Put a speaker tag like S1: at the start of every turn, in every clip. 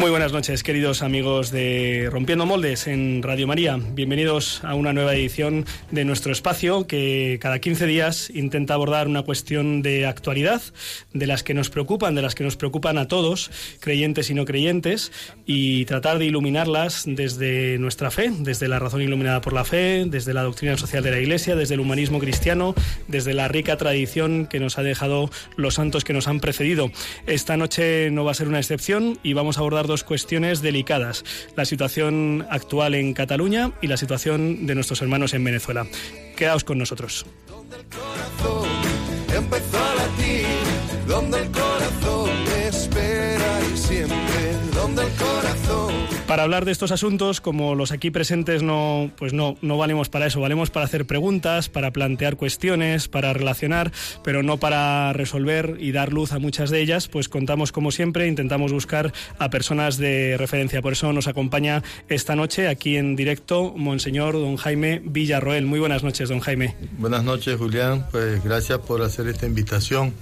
S1: Muy buenas noches, queridos amigos de Rompiendo Moldes en Radio María. Bienvenidos a una nueva edición de nuestro espacio que cada 15 días intenta abordar una cuestión de actualidad, de las que nos preocupan, de las que nos preocupan a todos, creyentes y no creyentes, y tratar de iluminarlas desde nuestra fe, desde la razón iluminada por la fe, desde la doctrina social de la Iglesia, desde el humanismo cristiano, desde la rica tradición que nos ha dejado los santos que nos han precedido. Esta noche no va a ser una excepción y vamos a abordar dos cuestiones delicadas, la situación actual en Cataluña y la situación de nuestros hermanos en Venezuela. Quedaos con nosotros. Donde el corazón para hablar de estos asuntos, como los aquí presentes no, pues no, no valemos para eso, valemos para hacer preguntas, para plantear cuestiones, para relacionar, pero no para resolver y dar luz a muchas de ellas, pues contamos como siempre, intentamos buscar a personas de referencia. Por eso nos acompaña esta noche aquí en directo Monseñor Don Jaime Villarroel. Muy buenas noches, don Jaime.
S2: Buenas noches, Julián. Pues gracias por hacer esta invitación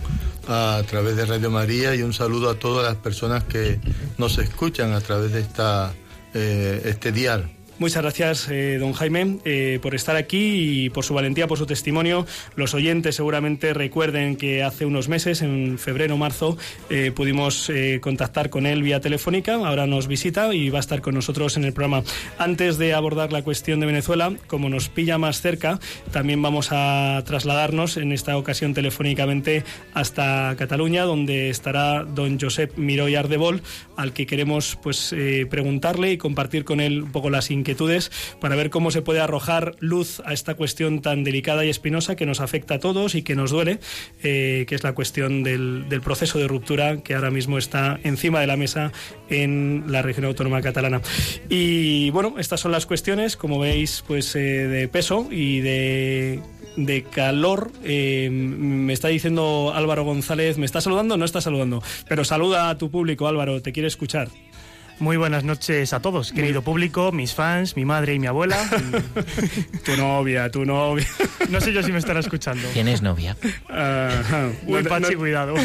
S2: a través de Radio María y un saludo a todas las personas que nos escuchan a través de esta eh, este dial.
S1: Muchas gracias, eh, don Jaime, eh, por estar aquí y por su valentía, por su testimonio. Los oyentes seguramente recuerden que hace unos meses, en febrero o marzo, eh, pudimos contactar con él vía telefónica. Ahora nos visita y va a estar con nosotros en el programa. Antes de abordar la cuestión de Venezuela, como nos pilla más cerca, también vamos a trasladarnos en esta ocasión telefónicamente hasta Cataluña, donde estará don Josep Miroy Ardebol, al que queremos pues preguntarle y compartir con él un poco las inquietudes para ver cómo se puede arrojar luz a esta cuestión tan delicada y espinosa que nos afecta a todos y que nos duele, eh, que es la cuestión del, proceso de ruptura que ahora mismo está encima de la mesa en la región autónoma catalana. Y bueno, estas son las cuestiones, como veis, pues eh, de peso y de calor. Eh, me está diciendo Álvaro González, ¿me está saludando? No está saludando, pero saluda a tu público, Álvaro, te quiere escuchar.
S3: Muy buenas noches a todos, querido público, mis fans, mi madre y mi abuela.
S1: tu novia, tu novia.
S3: No sé yo si me estará escuchando.
S4: ¿Tienes novia?
S3: Uy, Pachi, cuidado.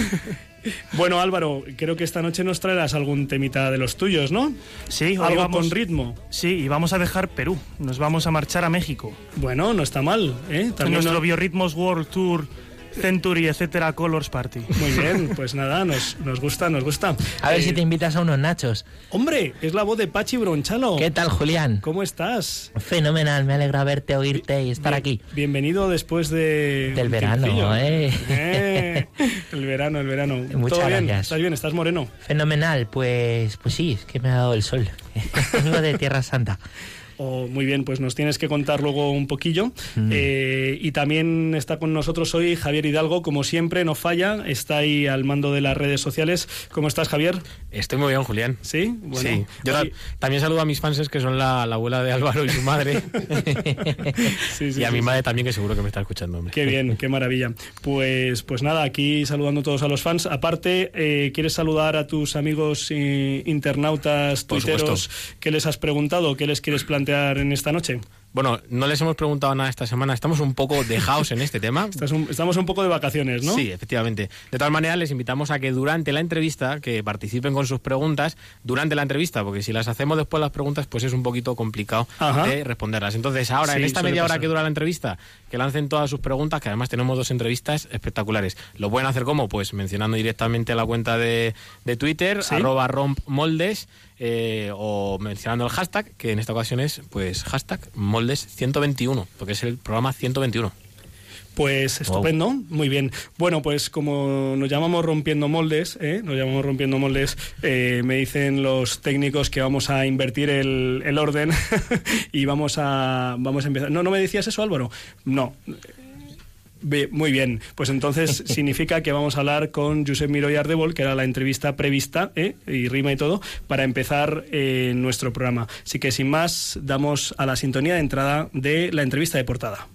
S1: Bueno, Álvaro, creo que esta noche nos traerás algún temita de los tuyos, ¿no?
S3: Sí,
S1: algo vamos, con ritmo.
S3: Sí, y vamos a dejar Perú. Nos vamos a marchar a México.
S1: Bueno, no está mal, ¿eh?
S3: También nuestro Biorritmos World Tour Century, etcétera, Colors Party.
S1: Muy bien, pues nada, nos, nos gusta, nos gusta.
S4: A ver si eh, te invitas a unos nachos.
S1: Hombre, es la voz de Pachi Bronchalo.
S4: ¿Qué tal, Julián?
S1: ¿Cómo estás?
S4: Fenomenal, me alegra verte, oírte y estar aquí.
S1: Bienvenido después de...
S4: Del verano, ¿eh?
S1: ¿eh? El verano, el verano.
S4: Muchas
S1: ¿Todo
S4: bien?
S1: ¿Estás bien? ¿Estás moreno?
S4: Fenomenal, pues, pues sí, es que me ha dado el sol. Vengo de Tierra Santa
S1: muy bien, pues nos tienes que contar luego un poquillo. Mm. Eh, y también está con nosotros hoy Javier Hidalgo, como siempre, no falla, está ahí al mando de las redes sociales. ¿Cómo estás, Javier?
S5: Estoy muy bien, Julián.
S1: ¿Sí?
S5: Bueno, Yo también saludo a mis fans, que son la, abuela de Álvaro y su madre. y a mi madre también, que seguro que me está escuchando.
S1: Qué bien, qué maravilla. Pues, pues nada, aquí saludando todos a los fans. Aparte, eh, ¿quieres saludar a tus amigos eh, internautas, tuiteros? ¿Qué les has preguntado? ¿Qué les quieres plantear? En esta noche?
S5: Bueno, no les hemos preguntado nada esta semana, estamos un poco dejados en este tema.
S1: Estamos un poco de vacaciones, ¿no?
S5: Sí, efectivamente. De todas maneras, les invitamos a que durante la entrevista, que participen con sus preguntas durante la entrevista, porque si las hacemos después las preguntas, pues es un poquito complicado de responderlas. Entonces, ahora, en esta media hora que dura la entrevista, que lancen todas sus preguntas, que además tenemos dos entrevistas espectaculares. Lo pueden hacer como, pues mencionando directamente la cuenta de, de Twitter, arroba rompmoldes, eh, o mencionando el hashtag, que en esta ocasión es pues hashtag moldes 121, porque es el programa 121.
S1: Pues estupendo, muy bien. Bueno, pues como nos llamamos rompiendo moldes, ¿eh? nos llamamos rompiendo moldes, eh, me dicen los técnicos que vamos a invertir el, el orden y vamos a, vamos a empezar. No, ¿no me decías eso, Álvaro? No muy bien, pues entonces significa que vamos a hablar con Josep Miro y Ardebol, que era la entrevista prevista, ¿eh? y rima y todo, para empezar eh, nuestro programa. Así que sin más, damos a la sintonía de entrada de la entrevista de portada.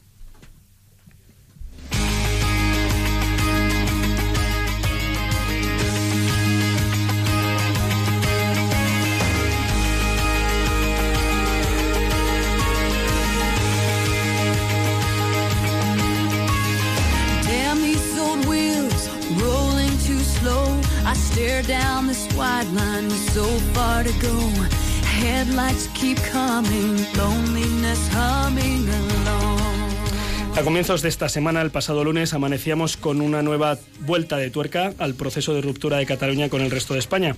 S1: A comienzos de esta semana, el pasado lunes, amanecíamos con una nueva vuelta de tuerca al proceso de ruptura de Cataluña con el resto de España.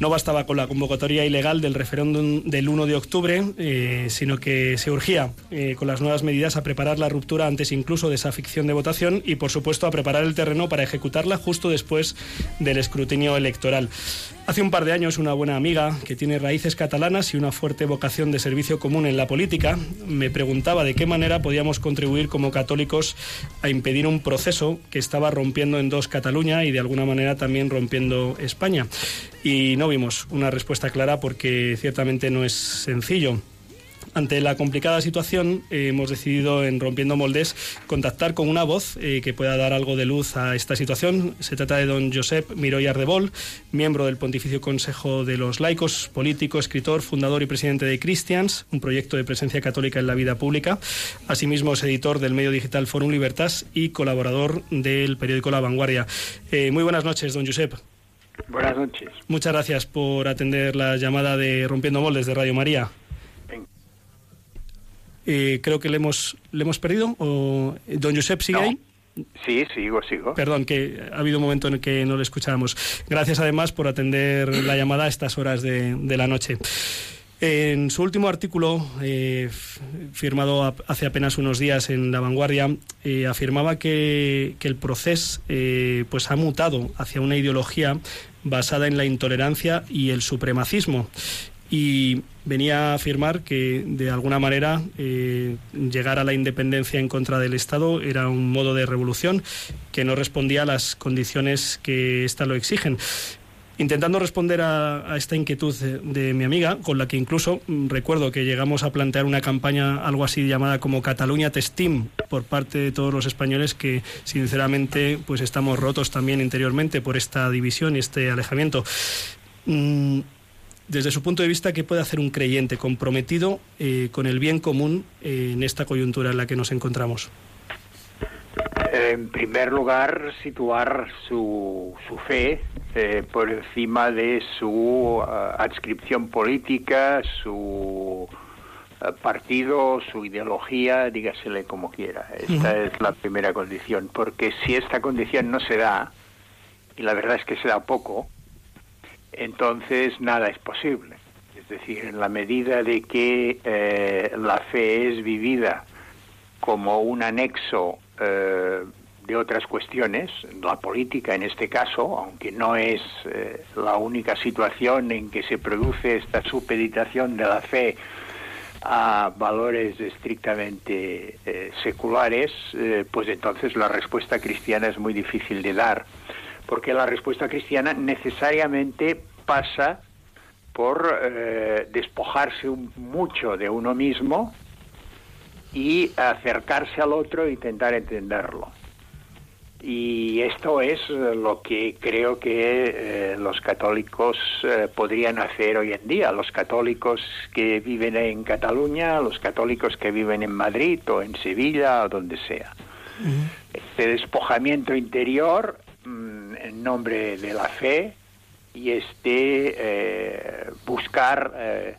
S1: No bastaba con la convocatoria ilegal del referéndum del 1 de octubre, eh, sino que se urgía eh, con las nuevas medidas a preparar la ruptura antes incluso de esa ficción de votación y, por supuesto, a preparar el terreno para ejecutarla justo después del escrutinio electoral. Hace un par de años, una buena amiga que tiene raíces catalanas y una fuerte vocación de servicio común en la política me preguntaba de qué manera podíamos contribuir como católicos a impedir un proceso que estaba rompiendo en dos Cataluña y de alguna manera también rompiendo España. Y no vimos una respuesta clara porque ciertamente no es sencillo. Ante la complicada situación, eh, hemos decidido en Rompiendo Moldes contactar con una voz eh, que pueda dar algo de luz a esta situación. Se trata de don Josep Miroy Ardebol, miembro del Pontificio Consejo de los Laicos, político, escritor, fundador y presidente de Christians, un proyecto de presencia católica en la vida pública. Asimismo, es editor del medio digital Forum Libertas y colaborador del periódico La Vanguardia. Eh, muy buenas noches, don Josep.
S6: Buenas noches.
S1: Muchas gracias por atender la llamada de Rompiendo Moldes de Radio María. Eh, creo que le hemos, le hemos perdido. O, ¿Don Josep sigue ahí?
S6: Sí, sigo, sigo.
S1: Perdón, que ha habido un momento en el que no le escuchábamos. Gracias además por atender la llamada a estas horas de, la noche. En su último artículo, eh, firmado hace apenas unos días en La Vanguardia, eh, afirmaba que, que, el proceso pues ha mutado hacia una ideología basada en la intolerancia y el supremacismo y venía a afirmar que de alguna manera eh, llegar a la independencia en contra del Estado era un modo de revolución que no respondía a las condiciones que ésta lo exigen. Intentando responder a, esta inquietud de, mi amiga, con la que incluso mm, recuerdo que llegamos a plantear una campaña algo así llamada como Cataluña Testim por parte de todos los españoles que sinceramente pues estamos rotos también interiormente por esta división y este alejamiento. Mm, desde su punto de vista, ¿qué puede hacer un creyente comprometido eh, con el bien común eh, en esta coyuntura en la que nos encontramos?
S6: En primer lugar, situar su, su fe eh, por encima de su adscripción política, su partido, su ideología, dígasele como quiera. Esta es la primera condición, porque si esta condición no se da, y la verdad es que se da poco, entonces nada es posible. Es decir, en la medida de que eh, la fe es vivida como un anexo eh, de otras cuestiones, la política en este caso, aunque no es eh, la única situación en que se produce esta supeditación de la fe a valores estrictamente seculares, pues entonces la respuesta cristiana es muy difícil de dar porque la respuesta cristiana necesariamente pasa por eh, despojarse mucho de uno mismo y acercarse al otro e intentar entenderlo. Y esto es lo que creo que eh, los católicos eh, podrían hacer hoy en día. Los católicos que viven en Cataluña, los católicos que viven en Madrid o en Sevilla o donde sea. Este despojamiento interior En nombre de la fe y este eh, buscar eh,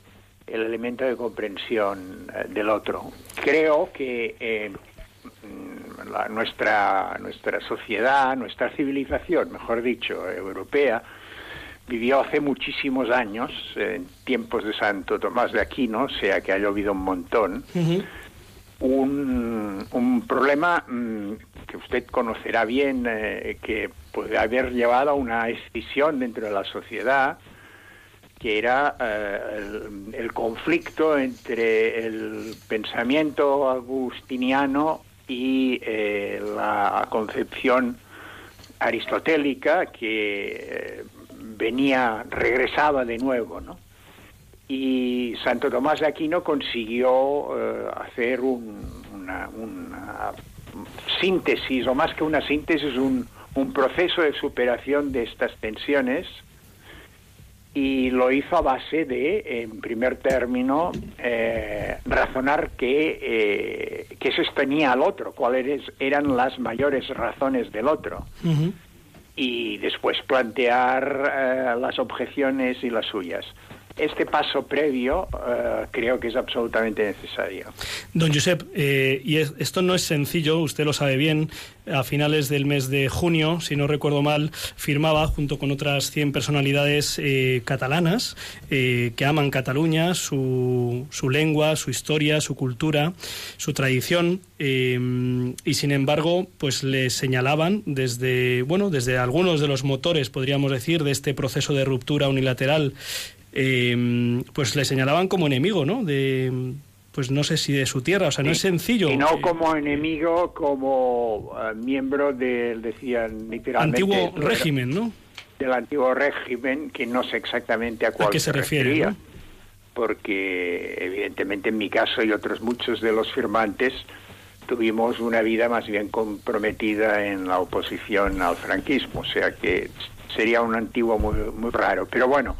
S6: el elemento de comprensión eh, del otro. Creo que mm, la, nuestra, nuestra sociedad, nuestra civilización, mejor dicho, europea, vivió hace muchísimos años, en tiempos de Santo Tomás de Aquino, sea que ha llovido un montón, un, un problema mm, que usted conocerá bien, eh, que puede haber llevado a una escisión dentro de la sociedad, que era eh, el, conflicto entre el pensamiento agustiniano y eh, la concepción aristotélica que venía, regresaba de nuevo, ¿no? Y Santo Tomás de Aquino consiguió hacer una síntesis, o más que una síntesis, un, un proceso de superación de estas tensiones y lo hizo a base de, en primer término, eh, razonar qué, eh, qué sostenía al otro, cuáles eran las mayores razones del otro. y después plantear eh, las objeciones y las suyas este paso previo uh, creo que es absolutamente necesario.
S1: Don Josep, eh, y es, esto no es sencillo, usted lo sabe bien. A finales del mes de junio, si no recuerdo mal, firmaba junto con otras 100 personalidades eh, catalanas eh, que aman Cataluña, su, su, lengua, su historia, su cultura, su tradición, y sin embargo, pues le señalaban desde, bueno, desde algunos de los motores, podríamos decir, de este proceso de ruptura unilateral eh, pues le señalaban como enemigo, ¿no? De, pues no sé si de su tierra, o sea, no es sencillo.
S6: Y no como enemigo, como uh, miembro del, decían literalmente...
S1: Antiguo régimen, ¿no?
S6: Del antiguo régimen, que no sé exactamente a cuál
S1: qué se, refiere,
S6: porque evidentemente en mi caso y otros muchos de los firmantes tuvimos una vida más bien comprometida en la oposición al franquismo, o sea que sería un antiguo muy, muy raro. Pero bueno,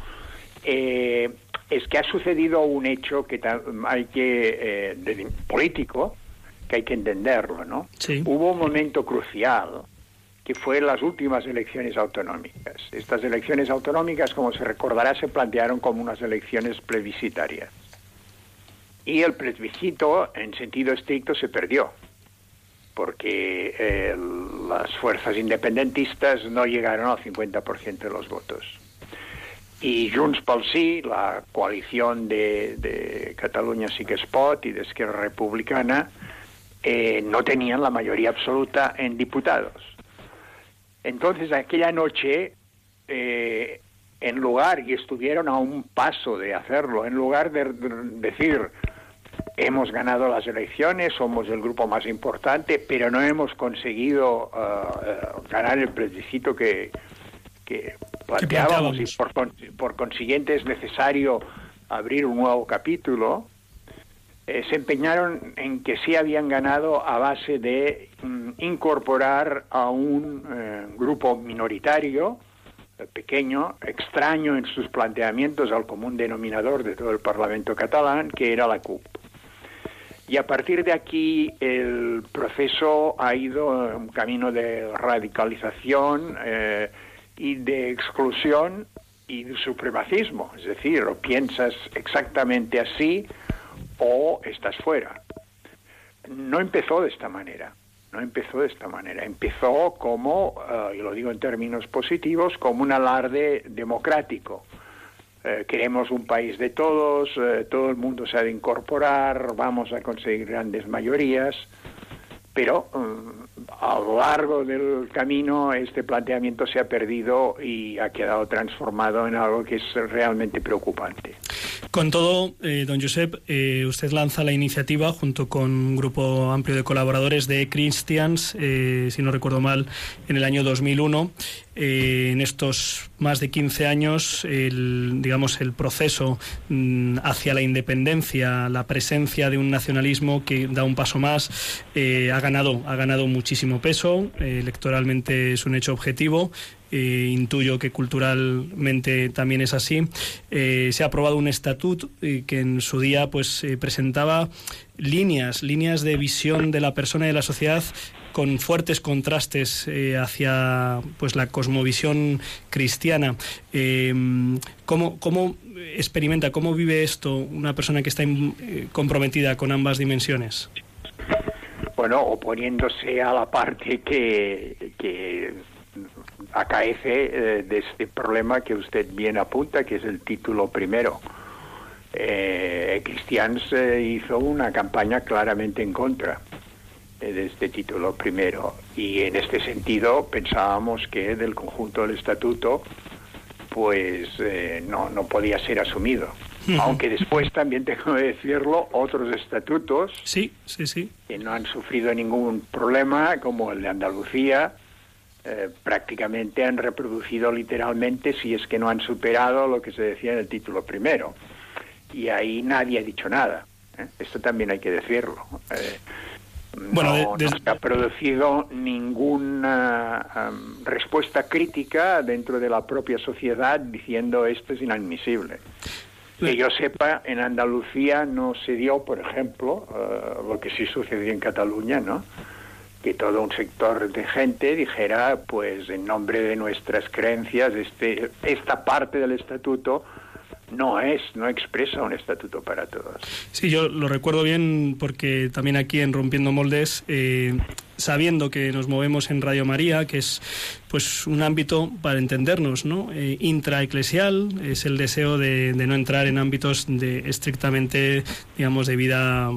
S6: eh, es que ha sucedido un hecho que hay que eh, político que hay que entenderlo, ¿no? Hubo un momento crucial que fue las últimas elecciones autonómicas. Estas elecciones autonómicas, como se recordará, se plantearon como unas elecciones plebiscitarias. Y el plebiscito, en sentido estricto, se perdió, porque eh, las fuerzas independentistas no llegaron al 50% de los votos y Junts pel Sí, la coalición de, de Cataluña sí que es pot Republicana, eh, no tenían la mayoría absoluta en diputados. Entonces, aquella noche, eh, en lugar, y estuvieron a un paso de hacerlo, en lugar de decir, hemos ganado las elecciones, somos el grupo más importante, pero no hemos conseguido uh, ganar el plebiscito que, que planteábamos y por, por, consiguiente es necesario abrir un nuevo capítulo, eh, se empeñaron en que sí habían ganado a base de mm, incorporar a un eh, grupo minoritario, eh, pequeño, extraño en sus planteamientos al común denominador de todo el Parlamento catalán, que era la CUP. Y a partir de aquí el proceso ha ido un camino de radicalización, y de exclusión y de supremacismo. Es decir, o piensas exactamente así o estás fuera. No empezó de esta manera. No empezó de esta manera. Empezó como, eh, y lo digo en términos positivos, como un alarde democrático. Eh, queremos un país de todos, eh, todo el mundo se ha de incorporar, vamos a conseguir grandes mayorías, pero a lo largo del camino este planteamiento se ha perdido y ha quedado transformado en algo que es realmente preocupante.
S1: Con todo, eh, don Josep, eh, usted lanza la iniciativa junto con un grupo amplio de colaboradores de Christians, eh, si no recuerdo mal, en el año 2001. En estos más de 15 años, el, digamos, el proceso mm, hacia la independencia, la presencia de un nacionalismo que da un paso más, ha ganado, ha ganado muchísimo peso. electoralmente es un hecho objetivo eh, intuyo que culturalmente también es así. Eh, se ha aprobado un estatuto eh, que en su día pues presentaba líneas, líneas de visión de la persona y de la sociedad con fuertes contrastes hacia pues la cosmovisión cristiana. ¿cómo, ¿Cómo experimenta, cómo vive esto una persona que está comprometida con ambas dimensiones?
S6: Bueno, oponiéndose a la parte que, que acaece eh, de este problema que usted bien apunta, que es el título primero. Eh, Cristians eh, hizo una campaña claramente en contra eh, de este título primero y en este sentido pensábamos que del conjunto del estatuto pues no, no podía ser asumido. Aunque después también tengo que decirlo, otros estatutos
S1: sí, sí, sí.
S6: que no han sufrido ningún problema, como el de Andalucía, eh, prácticamente han reproducido literalmente, si es que no han superado lo que se decía en el título primero. Y ahí nadie ha dicho nada. ¿eh? Esto también hay que decirlo. Eh, bueno, no, se ha producido ninguna respuesta crítica dentro de la propia sociedad diciendo esto es inadmisible. Que yo sepa, en Andalucía no se dio, por ejemplo, lo que sí sucedió en Cataluña, ¿no? que todo un sector de gente dijera, pues en nombre de nuestras creencias, este, esta parte del estatuto no es, no expresa un estatuto para todos.
S1: Sí, yo lo recuerdo bien porque también aquí en Rompiendo Moldes, eh, sabiendo que nos movemos en Radio María, que es pues un ámbito para entendernos, ¿no? Eh, intraeclesial, es el deseo de, no entrar en ámbitos de estrictamente, digamos, de vida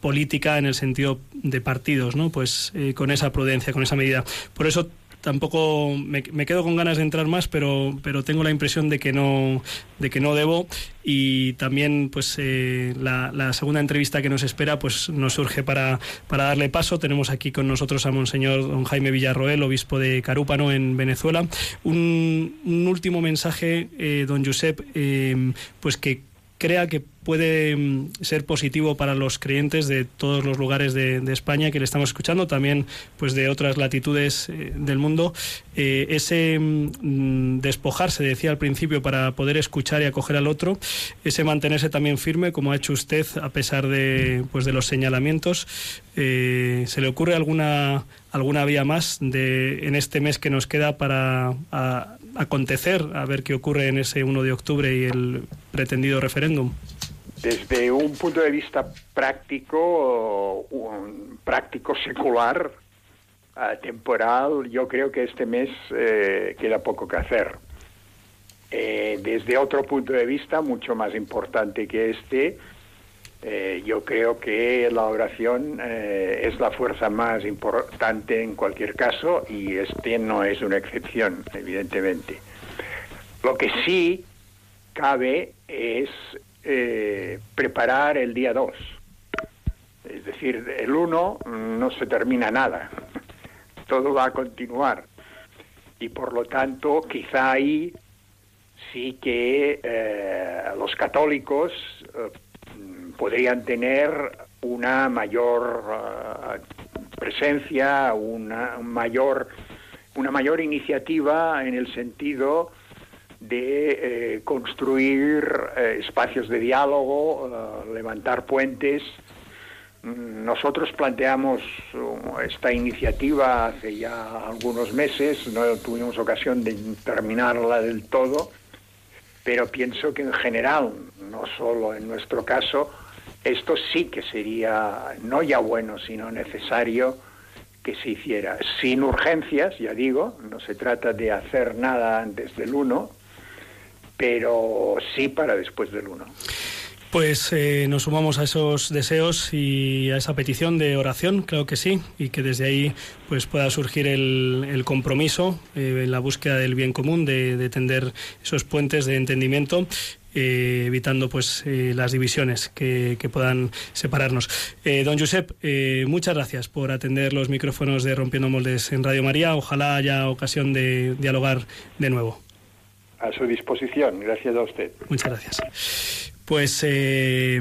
S1: política en el sentido de partidos, ¿no? Pues eh, con esa prudencia, con esa medida. Por eso tampoco me, quedo con ganas de entrar más, pero, pero tengo la impresión de que no, de que no debo. Y también, pues, eh, la, segunda entrevista que nos espera, pues, nos surge para, para darle paso. Tenemos aquí con nosotros a Monseñor don Jaime Villarroel, obispo de Carúpano, en Venezuela. Un, último mensaje, eh, don Josep, eh, pues que crea que puede mm, ser positivo para los creyentes de todos los lugares de, España que le estamos escuchando, también pues de otras latitudes eh, del mundo. Eh, ese mm, despojarse, decía al principio, para poder escuchar y acoger al otro, ese mantenerse también firme, como ha hecho usted, a pesar de, pues, de los señalamientos. Eh, ¿Se le ocurre alguna, alguna vía más de, en este mes que nos queda para acontecer, a ver qué ocurre en ese 1 de octubre y el pretendido referéndum?
S6: Desde un punto de vista práctico, un práctico secular, temporal, yo creo que este mes eh, queda poco que hacer. Eh, desde otro punto de vista, mucho más importante que este, eh, yo creo que la oración es la fuerza más importante en cualquier caso y este no es una excepción, evidentemente. Lo que sí cabe es eh, preparar el día 2. Es decir, el 1 no se termina nada, todo va a continuar. Y por lo tanto, quizá ahí sí que eh, los católicos eh, podrían tener una mayor presencia, una mayor, una mayor iniciativa en el sentido de eh, construir eh, espacios de diálogo, eh, levantar puentes. Nosotros planteamos esta iniciativa hace ya algunos meses, no tuvimos ocasión de terminarla del todo, pero pienso que en general, no solo en nuestro caso, esto sí que sería no ya bueno, sino necesario que se hiciera sin urgencias, ya digo, no se trata de hacer nada antes del 1, pero sí para después del 1.
S1: Pues eh, nos sumamos a esos deseos y a esa petición de oración, creo que sí, y que desde ahí pues pueda surgir el, compromiso eh, en la búsqueda del bien común, de, tender esos puentes de entendimiento eh, evitando pues las divisiones que, puedan separarnos. don Josep, muchas gracias por atender los micrófonos de Rompiendo Moldes en Radio María. Ojalá haya ocasión de dialogar de nuevo
S6: a su disposición. Gracias a usted.
S1: Muchas gracias. Pues eh,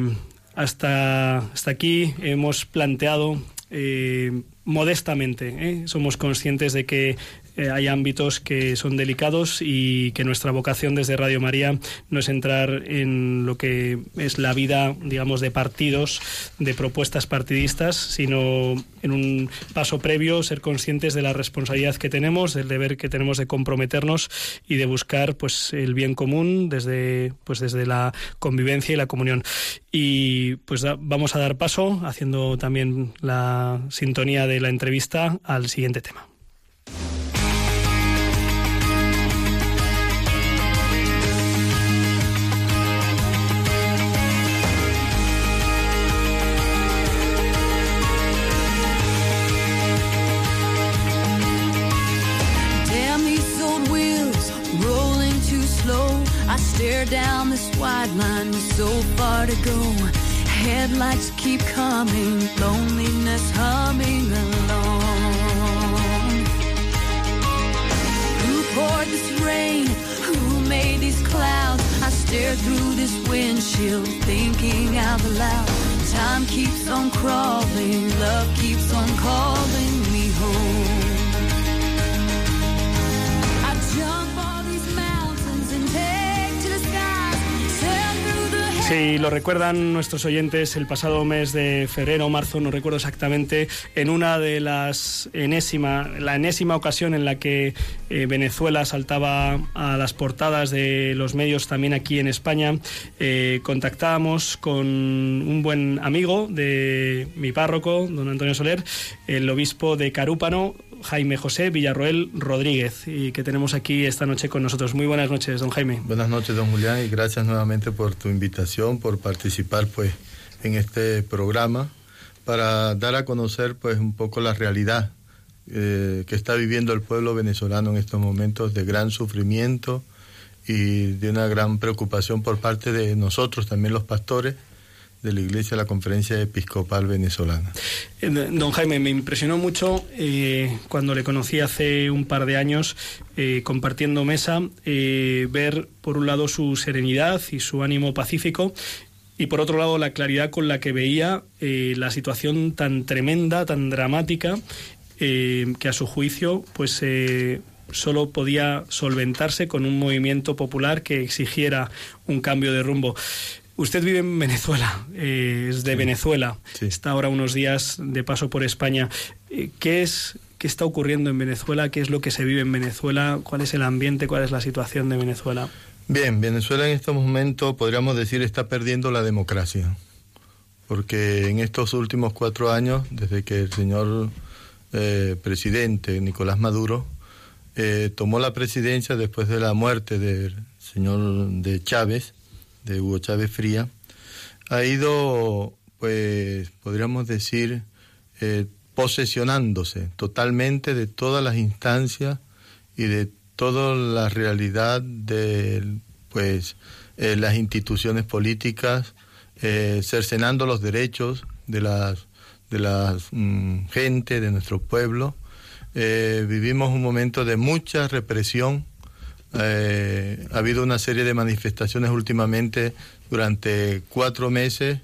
S1: hasta, hasta aquí hemos planteado eh, modestamente. ¿eh? Somos conscientes de que eh, hay ámbitos que son delicados y que nuestra vocación desde Radio María no es entrar en lo que es la vida, digamos, de partidos, de propuestas partidistas, sino en un paso previo ser conscientes de la responsabilidad que tenemos, del deber que tenemos de comprometernos y de buscar pues el bien común desde pues desde la convivencia y la comunión. Y pues vamos a dar paso haciendo también la sintonía de la entrevista al siguiente tema.
S7: Down this wide line so far to go. Headlights keep coming, loneliness humming along. Who poured this rain? Who made these clouds? I stare through this windshield, thinking out loud. Time keeps on crawling, love keeps on calling
S1: Sí, lo recuerdan nuestros oyentes el pasado mes de febrero o marzo, no recuerdo exactamente, en una de las enésima, la enésima ocasión en la que eh, Venezuela saltaba a las portadas de los medios también aquí en España, eh, contactábamos con un buen amigo de mi párroco, don Antonio Soler, el obispo de Carúpano, Jaime José Villarroel Rodríguez y que tenemos aquí esta noche con nosotros. Muy buenas noches, don Jaime.
S2: Buenas noches, don Julián, y gracias nuevamente por tu invitación, por participar pues en este programa para dar a conocer pues un poco la realidad eh, que está viviendo el pueblo venezolano en estos momentos de gran sufrimiento y de una gran preocupación por parte de nosotros, también los pastores, de la Iglesia la Conferencia Episcopal Venezolana.
S1: Eh, don Jaime, me impresionó mucho eh, cuando le conocí hace un par de años eh, compartiendo mesa, ver por un lado su serenidad y su ánimo pacífico y por otro lado la claridad con la que veía la situación tan tremenda, tan dramática, que a su juicio pues solo podía solventarse con un movimiento popular que exigiera un cambio de rumbo. Usted vive en Venezuela, eh, es de Venezuela, está ahora unos días de paso por España. Eh, ¿Qué es qué está ocurriendo en Venezuela? ¿Qué es lo que se vive en Venezuela? ¿Cuál es el ambiente? ¿Cuál es la situación de Venezuela?
S2: Bien, Venezuela en este momento podríamos decir está perdiendo la democracia, porque en estos últimos cuatro años, desde que el señor eh, presidente Nicolás Maduro tomó la presidencia después de la muerte del señor de Chávez, de Hugo Chávez Fría, ha ido, pues, podríamos decir, eh, posesionándose totalmente de todas las instancias y de toda la realidad de, pues, eh, las instituciones políticas, eh, cercenando los derechos de las de la mm, gente, de nuestro pueblo. vivimos un momento de mucha represión eh, ha habido una serie de manifestaciones últimamente durante cuatro meses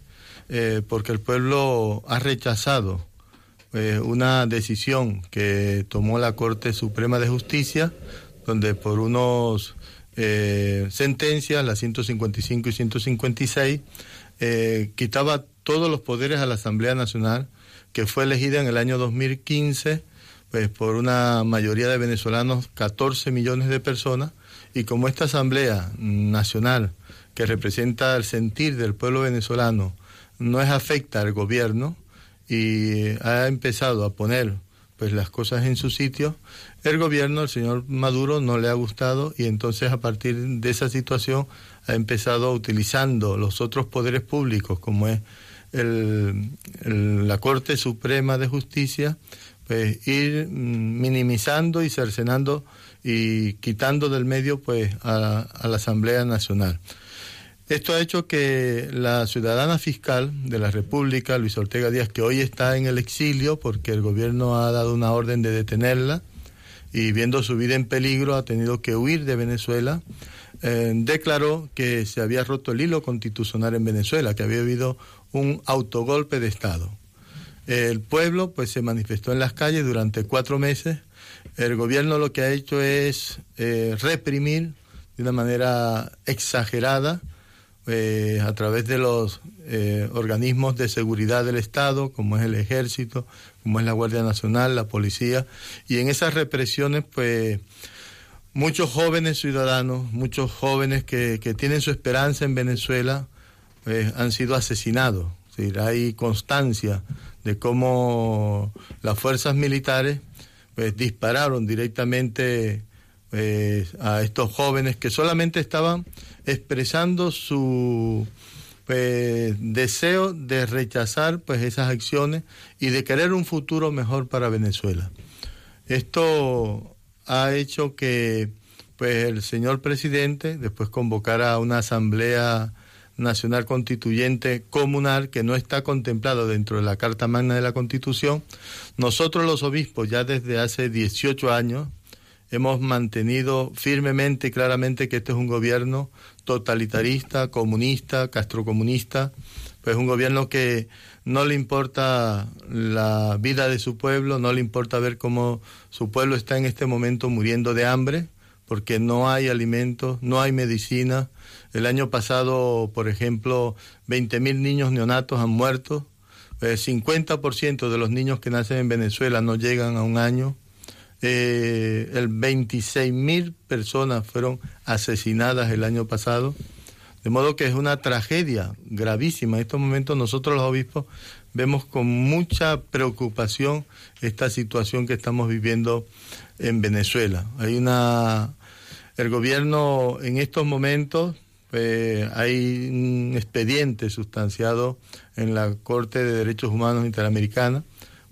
S2: eh, porque el pueblo ha rechazado eh, una decisión que tomó la Corte Suprema de Justicia, donde por unos sentencias, las 155 y 156, quitaba todos los poderes a la Asamblea Nacional, que fue elegida en el año 2015 pues, por una mayoría de venezolanos, 14 millones de personas, y como esta Asamblea Nacional, que representa el sentir del pueblo venezolano, no es afecta al gobierno y ha empezado a poner pues las cosas en su sitio, el gobierno, el señor Maduro, no le ha gustado y entonces a partir de esa situación ha empezado utilizando los otros poderes públicos, como es la Corte Suprema de Justicia, pues ir minimizando y cercenando y quitando del medio pues a, la Asamblea Nacional. Esto ha hecho que la ciudadana fiscal de la República, Luis Ortega Díaz, que hoy está en el exilio porque el gobierno ha dado una orden de detenerla y viendo su vida en peligro ha tenido que huir de Venezuela, eh, declaró que se había roto el hilo constitucional en Venezuela, que había habido un autogolpe de Estado. El pueblo pues se manifestó en las calles durante cuatro meses el gobierno lo que ha hecho es eh, reprimir de una manera exagerada eh, a través de los eh, organismos de seguridad del Estado, como es el Ejército, como es la Guardia Nacional, la Policía, y en esas represiones, pues muchos jóvenes ciudadanos, muchos jóvenes que, tienen su esperanza en Venezuela, pues, han sido asesinados. hay constancia de cómo las fuerzas militares pues dispararon directamente pues, a estos jóvenes que solamente estaban expresando su pues, deseo de rechazar pues esas acciones y de querer un futuro mejor para Venezuela. Esto ha hecho que pues el señor presidente después convocara una asamblea Nacional Constituyente Comunal que no está contemplado dentro de la Carta Magna de la Constitución, nosotros los obispos ya desde hace 18 años hemos mantenido firmemente y claramente que este es un gobierno totalitarista, comunista, castrocomunista, pues un gobierno que no le importa la vida de su pueblo, no le importa ver cómo su pueblo está en este momento muriendo de hambre, porque no hay alimentos, no hay medicina. El año pasado, por ejemplo, 20.000 niños neonatos han muerto. El 50% de los niños que nacen en Venezuela no llegan a un año. Eh, el 26.000 personas fueron asesinadas el año pasado. De modo que es una tragedia gravísima. En estos momentos nosotros los obispos vemos con mucha preocupación esta situación que estamos viviendo en Venezuela. Hay una el gobierno en estos momentos eh, hay un expediente sustanciado en la Corte de Derechos Humanos Interamericana,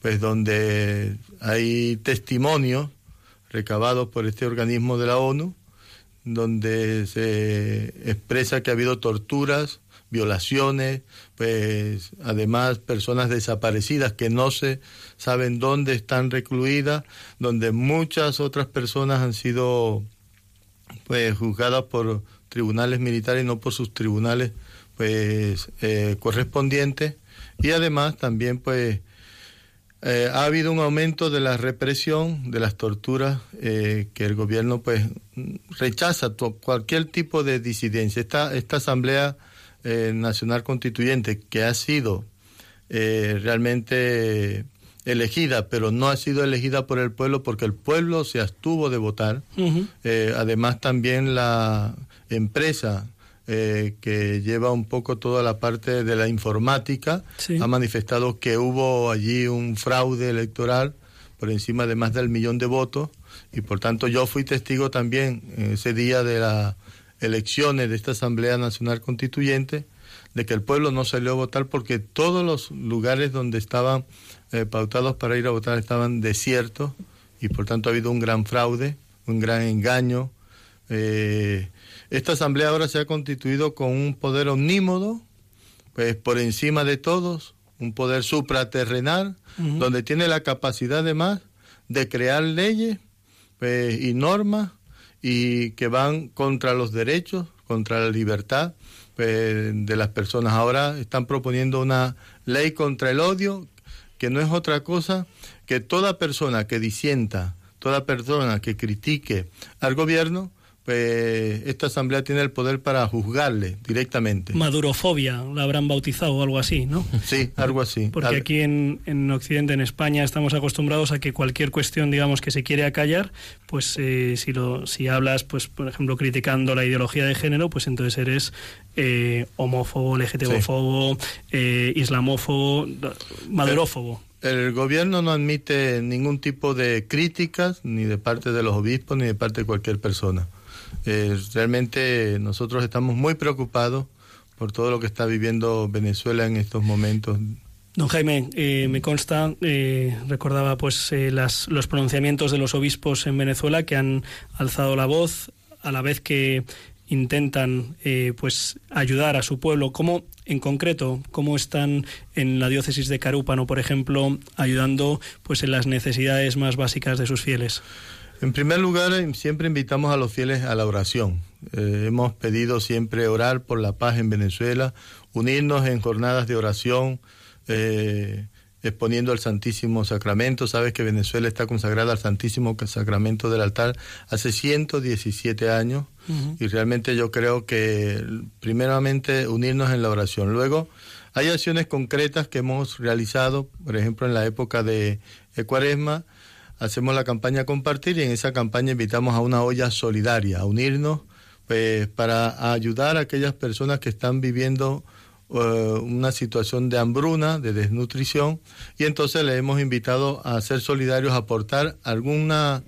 S2: pues donde hay testimonios recabados por este organismo de la ONU, donde se expresa que ha habido torturas, violaciones, pues además personas desaparecidas que no se saben dónde están recluidas, donde muchas otras personas han sido pues juzgadas por tribunales militares y no por sus tribunales pues eh, correspondientes y además también pues eh, ha habido un aumento de la represión, de las torturas, eh, que el gobierno pues rechaza cualquier tipo de disidencia. Esta, esta Asamblea Nacional Constituyente, que ha sido realmente elegida, pero no ha sido elegida por el pueblo porque el pueblo se abstuvo de votar. además también la empresa eh, que lleva un poco toda la parte de la informática, ha manifestado que hubo allí un fraude electoral por encima de más del millón de votos y por tanto yo fui testigo también ese día de las elecciones de esta Asamblea Nacional Constituyente de que el pueblo no salió a votar porque todos los lugares donde estaban eh, pautados para ir a votar estaban desiertos y por tanto ha habido un gran fraude, un gran engaño. Eh, esta asamblea ahora se ha constituido con un poder omnímodo, pues por encima de todos, un poder supraterrenal, donde tiene la capacidad además de crear leyes pues, y normas y que van contra los derechos, contra la libertad pues, de las personas. Ahora están proponiendo una ley contra el odio que no es otra cosa que toda persona que disienta, toda persona que critique al gobierno, pues, esta asamblea tiene el poder para juzgarle directamente.
S1: Madurofobia, la habrán bautizado o algo así, ¿no?
S2: Sí, algo así.
S1: Porque aquí en, en, Occidente, en España, estamos acostumbrados a que cualquier cuestión, digamos, que se quiere acallar, pues eh, si, lo, si hablas, pues por ejemplo, criticando la ideología de género, pues entonces eres eh, homófobo, LGTBófobo, eh, islamófobo, madurófobo.
S2: El gobierno no admite ningún tipo de críticas, ni de parte de los obispos, ni de parte de cualquier persona. Eh, realmente nosotros estamos muy preocupados por todo lo que está viviendo Venezuela en estos momentos.
S1: Don Jaime, eh, me consta, eh, recordaba pues las, los pronunciamientos de los obispos en Venezuela que han alzado la voz a la vez que intentan pues ayudar a su pueblo. ¿Cómo, en concreto, cómo están en la diócesis de Carúpano, por ejemplo, ayudando pues en las necesidades más básicas de sus fieles?
S2: En primer lugar, eh, siempre invitamos a los fieles a la oración. Eh, hemos pedido siempre orar por la paz en Venezuela, unirnos en jornadas de oración, eh, exponiendo al Santísimo Sacramento. Sabes que Venezuela está consagrada al Santísimo Sacramento del altar hace 117 años y realmente yo creo que primeramente unirnos en la oración. Luego, hay acciones concretas que hemos realizado, por ejemplo, en la época de Cuaresma, hacemos la campaña Compartir y en esa campaña invitamos a una olla solidaria, a unirnos pues, para ayudar a aquellas personas que están viviendo eh, una situación de hambruna, de desnutrición, y entonces le hemos invitado a ser solidarios, a aportar alguna,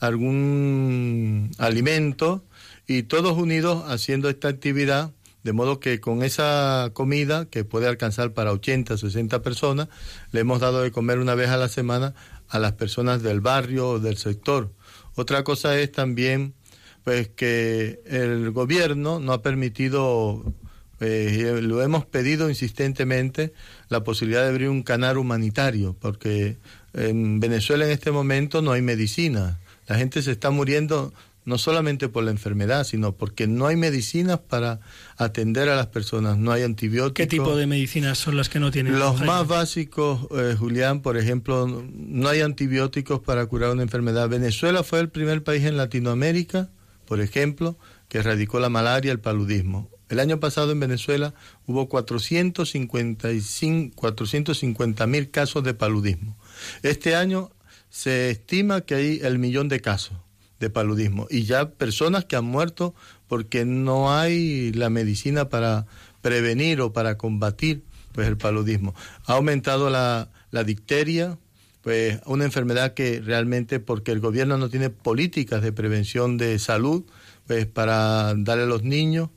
S2: algún alimento y todos unidos haciendo esta actividad de modo que con esa comida, que puede alcanzar para 80, 60 personas, le hemos dado de comer una vez a la semana a las personas del barrio o del sector. Otra cosa es también pues que el gobierno no ha permitido pues, lo hemos pedido insistentemente la posibilidad de abrir un canal humanitario porque en Venezuela en este momento no hay medicina la gente se está muriendo no solamente por la enfermedad, sino porque no hay medicinas para atender a las personas, no hay antibióticos.
S1: ¿Qué tipo de medicinas son las que no tienen?
S2: Los más básicos, eh, Julián, por ejemplo, no hay antibióticos para curar una enfermedad. Venezuela fue el primer país en Latinoamérica por ejemplo, que erradicó la malaria, el paludismo. El año pasado en Venezuela hubo 450 mil casos de paludismo. Este año se estima que hay el millón de casos de paludismo y ya personas que han muerto porque no hay la medicina para prevenir o para combatir pues el paludismo. Ha aumentado la, la dicteria, pues una enfermedad que realmente porque el gobierno no tiene políticas de prevención de salud, pues para darle a los niños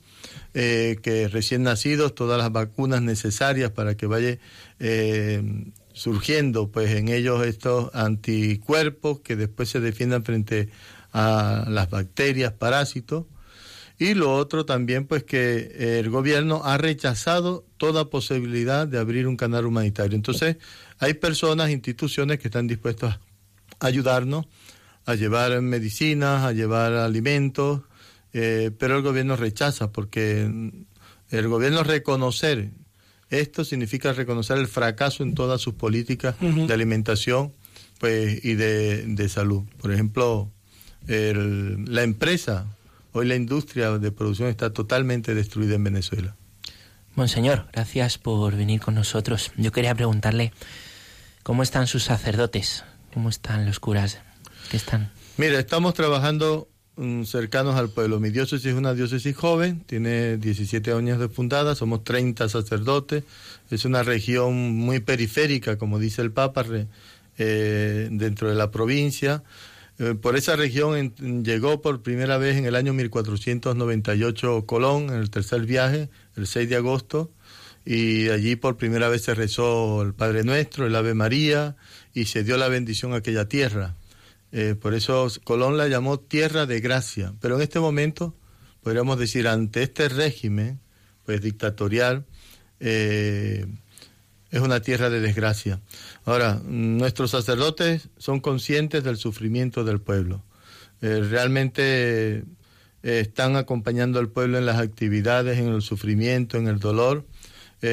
S2: eh, que recién nacidos todas las vacunas necesarias para que vaya eh, surgiendo pues en ellos estos anticuerpos que después se defiendan frente a las bacterias, parásitos. Y lo otro también pues que el gobierno ha rechazado toda posibilidad de abrir un canal humanitario. Entonces hay personas, instituciones que están dispuestas a ayudarnos a llevar medicinas, a llevar alimentos, eh, pero el gobierno rechaza porque el gobierno reconocer esto significa reconocer el fracaso en todas sus políticas de alimentación pues y de, salud. Por ejemplo, la empresa, hoy la industria de producción está totalmente destruida en Venezuela.
S4: Monseñor, gracias por venir con nosotros. Yo quería preguntarle cómo están sus sacerdotes, cómo están los curas que están.
S2: Mira, estamos trabajando Mm, cercanos al pueblo. Mi diócesis es una diócesis joven, tiene 17 años de fundada, somos 30 sacerdotes, es una región muy periférica, como dice el Papa, eh, dentro de la provincia. Eh, por esa región llegó por primera vez en el año 1498 Colón, en el tercer viaje, el 6 de agosto, y allí por primera vez se rezó el Padre Nuestro, el Ave María, y se dio la bendición a aquella tierra. Eh, por eso Colón la llamó tierra de gracia. Pero en este momento, podríamos decir, ante este régimen pues dictatorial, eh, es una tierra de desgracia. Ahora, nuestros sacerdotes son conscientes del sufrimiento del pueblo. Eh, realmente están acompañando al pueblo en las actividades, en el sufrimiento, en el dolor.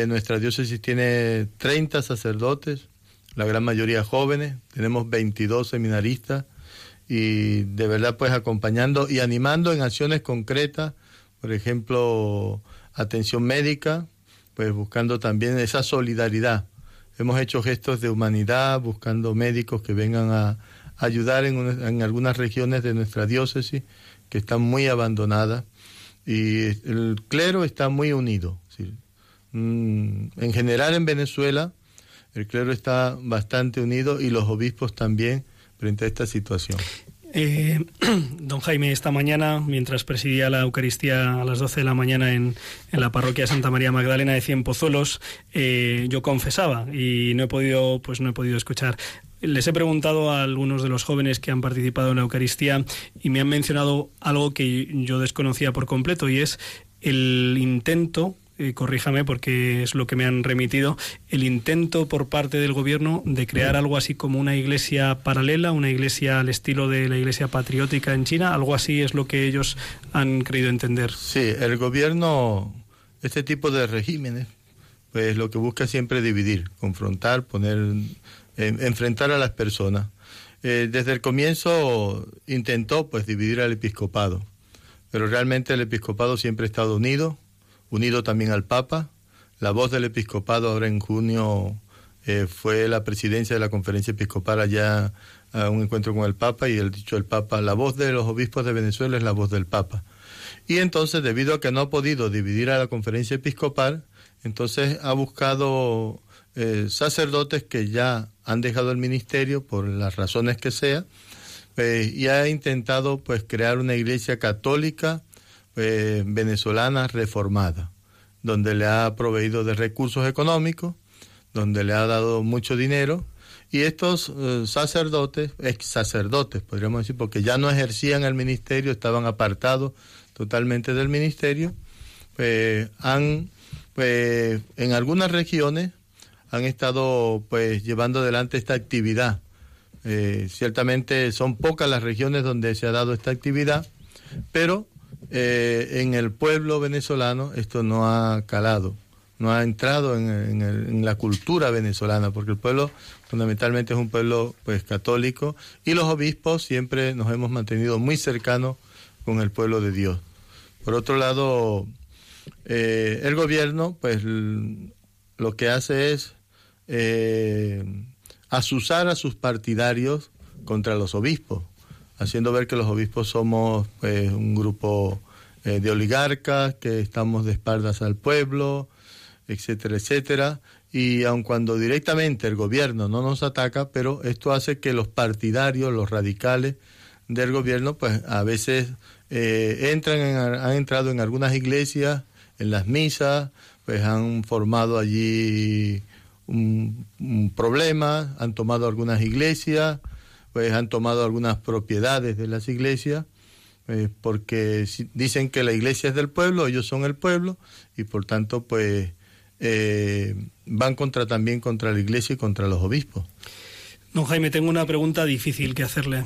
S2: nuestra diócesis tiene 30 sacerdotes, la gran mayoría jóvenes, tenemos 22 seminaristas y de verdad pues acompañando y animando en acciones concretas, por ejemplo, atención médica, pues buscando también esa solidaridad. Hemos hecho gestos de humanidad, buscando médicos que vengan a ayudar en, en algunas regiones de nuestra diócesis que están muy abandonadas y el clero está muy unido. Mm, en general en Venezuela, el clero está bastante unido y los obispos también frente a esta situación.
S1: Eh, don Jaime, esta mañana, mientras presidía la Eucaristía a las 12 de la mañana en, la parroquia Santa María Magdalena de Cien Pozuelos, eh, yo confesaba y no he podido, pues no he podido escuchar. Les he preguntado a algunos de los jóvenes que han participado en la Eucaristía y me han mencionado algo que yo desconocía por completo y es el intento eh, corríjame porque es lo que me han remitido, el intento por parte del gobierno de crear algo así como una iglesia paralela, una iglesia al estilo de la iglesia patriótica en China, algo así es lo que ellos han creído entender.
S2: Sí, el gobierno, este tipo de regímenes, pues lo que busca siempre dividir, confrontar, poner, enfrentar a las personas. Eh, desde el comienzo intentó pues dividir al episcopado, pero realmente el episcopado siempre ha estado unido, unido también al Papa. La voz del episcopado ahora en junio eh, fue la presidencia de la conferencia episcopal allá a un encuentro con el Papa y el dicho del Papa, la voz de los obispos de Venezuela es la voz del Papa. Y entonces, debido a que no ha podido dividir a la conferencia episcopal, entonces ha buscado eh, sacerdotes que ya han dejado el ministerio por las razones que sea, eh, y ha intentado pues crear una iglesia católica eh, venezolana reformada, donde le ha proveído de recursos económicos, donde le ha dado mucho dinero, y estos eh, sacerdotes, ex sacerdotes, podríamos decir, porque ya no ejercían el ministerio, estaban apartados totalmente del ministerio, pues han, pues en algunas regiones han estado pues llevando adelante esta actividad. Eh, ciertamente son pocas las regiones donde se ha dado esta actividad, pero eh, en el pueblo venezolano esto no ha calado, no ha entrado en, la cultura venezolana, porque el pueblo fundamentalmente es un pueblo pues católico y los obispos siempre nos hemos mantenido muy cercanos con el pueblo de Dios. Por otro lado, eh, el gobierno, pues lo que hace es eh, asusar a sus partidarios contra los obispos, haciendo ver que los obispos somos pues, un grupo eh, de oligarcas, que estamos de espaldas al pueblo, etcétera, etcétera. Y aun cuando directamente el gobierno no nos ataca, pero esto hace que los partidarios, los radicales del gobierno, pues a veces eh, entran han entrado en algunas iglesias, en las misas, pues han formado allí un, problema, han tomado algunas iglesias, pues han tomado algunas propiedades de las iglesias, eh, porque dicen que la iglesia es del pueblo, ellos son el pueblo, y por tanto, pues eh, van contra también contra la iglesia y contra los obispos.
S1: Don Jaime, tengo una pregunta difícil que hacerle.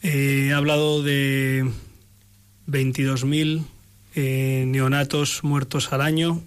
S1: he hablado de 22.000 eh, neonatos muertos al año,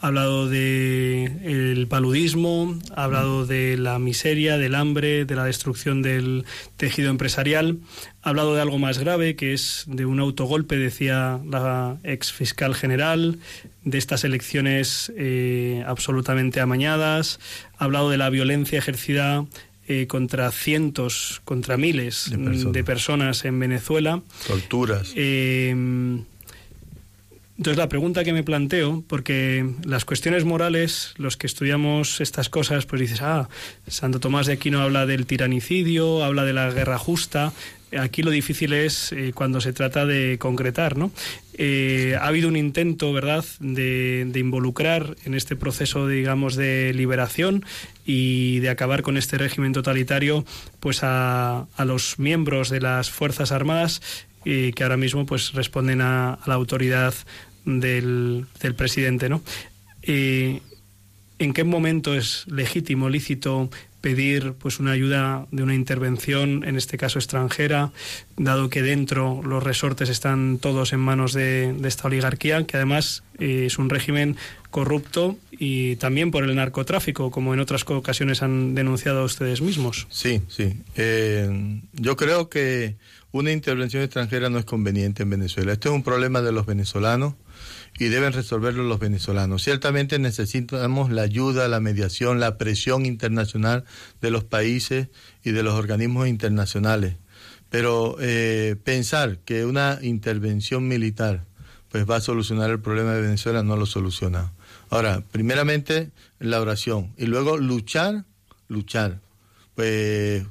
S1: ha hablado de el paludismo, ha hablado de la miseria, del hambre, de la destrucción del tejido empresarial, ha hablado de algo más grave, que es de un autogolpe, decía la ex fiscal general, de estas elecciones eh, absolutamente amañadas, ha hablado de la violencia ejercida eh, contra cientos, contra miles de personas, en Venezuela.
S2: Torturas.
S1: Eh, entonces la pregunta que me planteo, porque las cuestiones morales, los que estudiamos estas cosas, pues dices, ah, Santo Tomás de Aquino habla del tiranicidio, habla de la guerra justa. Aquí lo difícil es eh, cuando se trata de concretar, ¿no? Eh, ha habido un intento, ¿verdad?, de, involucrar en este proceso, digamos, de liberación y de acabar con este régimen totalitario, pues a los miembros de las Fuerzas Armadas y que ahora mismo pues responden a, la autoridad del, del presidente, ¿no? ¿En qué momento es legítimo, lícito pedir pues una ayuda de una intervención, en este caso extranjera, dado que dentro los resortes están todos en manos de, esta oligarquía, que además eh, es un régimen corrupto y también por el narcotráfico, como en otras ocasiones han denunciado ustedes mismos.
S2: Sí, sí. Eh, yo creo que una intervención extranjera no es conveniente en Venezuela. Este es un problema de los venezolanos y deben resolverlo los venezolanos. Ciertamente necesitamos la ayuda, la mediación, la presión internacional de los países y de los organismos internacionales. Pero eh, pensar que una intervención militar pues va a solucionar el problema de Venezuela no lo soluciona. Ahora, primeramente la oración y luego luchar, luchar. Pues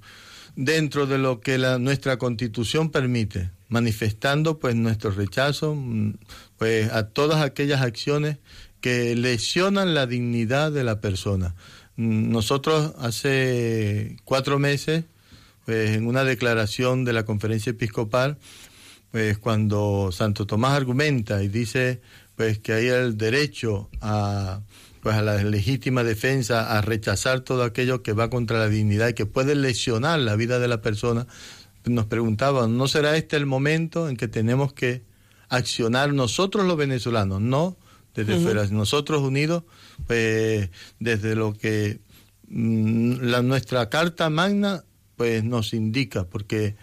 S2: dentro de lo que la, nuestra constitución permite, manifestando pues nuestro rechazo mm, pues a todas aquellas acciones que lesionan la dignidad de la persona. Mm, nosotros hace cuatro meses, pues en una declaración de la conferencia episcopal, pues cuando Santo Tomás argumenta y dice pues que hay el derecho a pues a la legítima defensa, a rechazar todo aquello que va contra la dignidad y que puede lesionar la vida de la persona, nos preguntaban, ¿no será este el momento en que tenemos que accionar nosotros los venezolanos, no desde fuera, nosotros unidos, pues desde lo que mm, la, nuestra Carta Magna pues nos indica, porque